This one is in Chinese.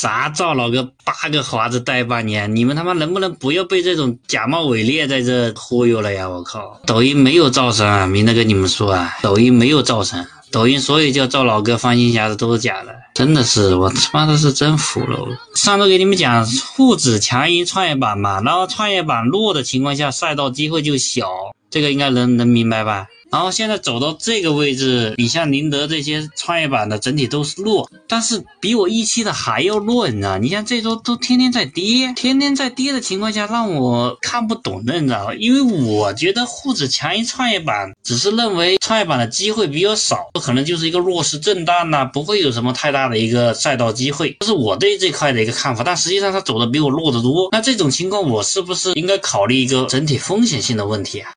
啥赵老哥八个华子带半年，你们他妈能不能不要被这种假冒伪劣在这忽悠了呀？我靠，抖音没有赵神啊，明的跟你们说啊，抖音没有赵神。抖音所有叫赵老哥放心匣子都是假的，真的是我他妈的是真服了。上周给你们讲沪指强于创业板嘛，然后创业板弱的情况下，赛道机会就小，这个应该能能明白吧？然后现在走到这个位置，你像宁德这些创业板的整体都是弱，但是比我预期的还要弱，你知道？你像这周都天天在跌，天天在跌的情况下，让我看不懂的，你知道吗？因为我觉得沪指强于创业板，只是认为创业板的机会比较少，可能就是一个弱势震荡呐，不会有什么太大的一个赛道机会，这是我对这块的一个看法。但实际上它走的比我弱得多，那这种情况我是不是应该考虑一个整体风险性的问题啊？